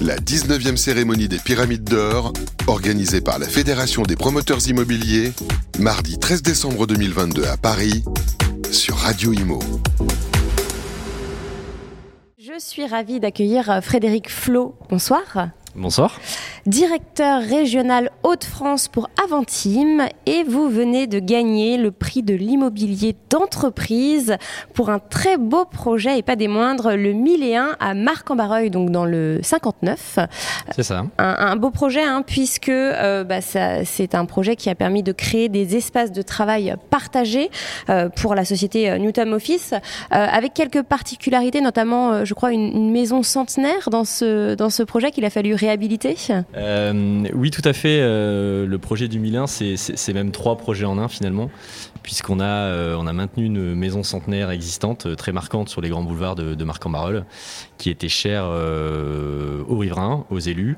La 19e cérémonie des Pyramides d'Or, organisée par la Fédération des promoteurs immobiliers, mardi 13 décembre 2022 à Paris, sur Radio Imo. Je suis ravie d'accueillir Frédéric Flo. Bonsoir. Bonsoir. Directeur régional Hauts-de-France pour Aventim et vous venez de gagner le prix de l'immobilier d'entreprise pour un très beau projet et pas des moindres, le 1001 à Marc-en-Barreuil, donc dans le 59. C'est ça. Un, beau projet hein, puisque euh, bah, c'est un projet qui a permis de créer des espaces de travail partagés euh, pour la société euh, Newton Office avec quelques particularités, notamment je crois une, une, maison centenaire dans ce, dans ce projet qu'il a fallu réhabiliter euh, Oui, tout à fait. Euh, le projet du Milan, c'est même trois projets en un finalement, puisqu'on a, euh, on a maintenu une maison centenaire existante, très marquante sur les grands boulevards de, Marc-en-Barœul, qui était chère aux riverains, aux élus.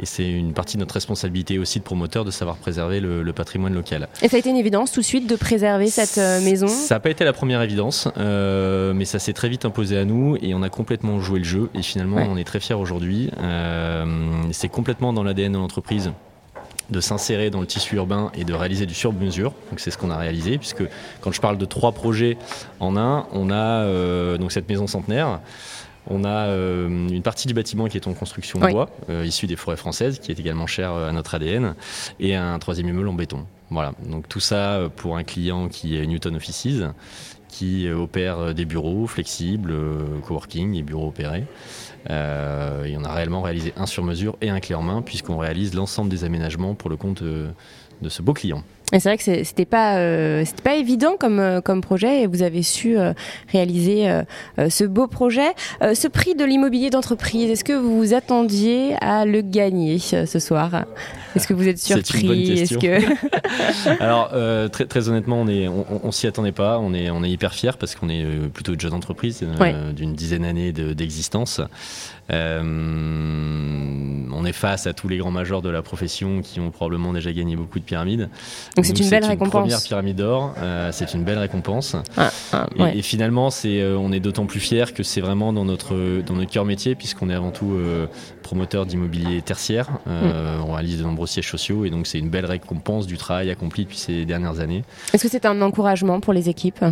Et c'est une partie de notre responsabilité aussi de promoteur de savoir préserver le, patrimoine local. Et ça a été une évidence tout de suite de préserver cette maison Ça n'a pas été la première évidence, mais ça s'est très vite imposé à nous et on a complètement joué le jeu. Et finalement, on est très fiers aujourd'hui. C'est complètement dans l'ADN de l'entreprise de s'insérer dans le tissu urbain et de réaliser du sur-mesure. Donc c'est ce qu'on a réalisé, puisque quand je parle de trois projets en un, on a euh, donc cette maison centenaire. On a euh, une partie du bâtiment qui est en construction bois, euh, issue des forêts françaises, qui est également chère à notre ADN, et un troisième immeuble en béton. Voilà, donc tout ça pour un client qui est Newton Offices, qui opère des bureaux flexibles, coworking et bureaux opérés. Euh, et on a réellement réalisé un sur mesure et un clé en main, puisqu'on réalise l'ensemble des aménagements pour le compte de, ce beau client. Et c'est vrai que c'était pas euh, c'était pas évident comme euh, comme projet et vous avez su réaliser ce beau projet. ce prix de l'immobilier d'entreprise, est-ce que vous vous attendiez à le gagner ce soir? Est-ce que vous êtes surpris? Que alors très, très honnêtement, on est on, s'y attendait pas. On est on est hyper fier parce qu'on est plutôt une jeune entreprise d'une dizaine d'années d'existence. Euh, on est face à tous les grands majors de la profession qui ont probablement déjà gagné beaucoup de pyramides. Donc c'est une belle récompense. Première pyramide d'or, euh, c'est une belle récompense. Ah, ah, et, finalement, c'est, euh, on est d'autant plus fiers que c'est vraiment dans notre dans notre cœur métier puisqu'on est avant tout promoteur d'immobilier tertiaire. Mm. On réalise de nombreux sièges sociaux et donc c'est une belle récompense du travail accompli depuis ces dernières années. Est-ce que c'est un encouragement pour les équipes?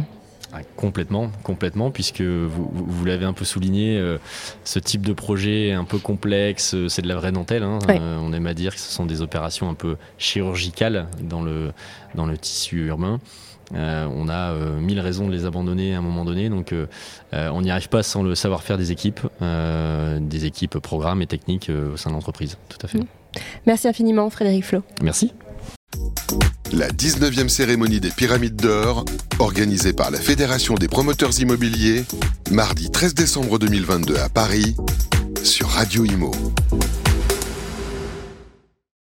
Ah, complètement, complètement, puisque vous, vous l'avez un peu souligné, euh, ce type de projet un peu complexe, euh, c'est de la vraie dentelle. Hein. Euh, on aime à dire que ce sont des opérations un peu chirurgicales dans le, dans le tissu urbain. on a mille raisons de les abandonner à un moment donné, donc on n'y arrive pas sans le savoir-faire des équipes, des équipes programmes et techniques au sein de l'entreprise. Tout à fait. Merci infiniment, Frédéric Flo. Merci. La 19e cérémonie des Pyramides d'Or, organisée par la Fédération des promoteurs immobiliers, mardi 13 décembre 2022 à Paris, sur Radio Imo.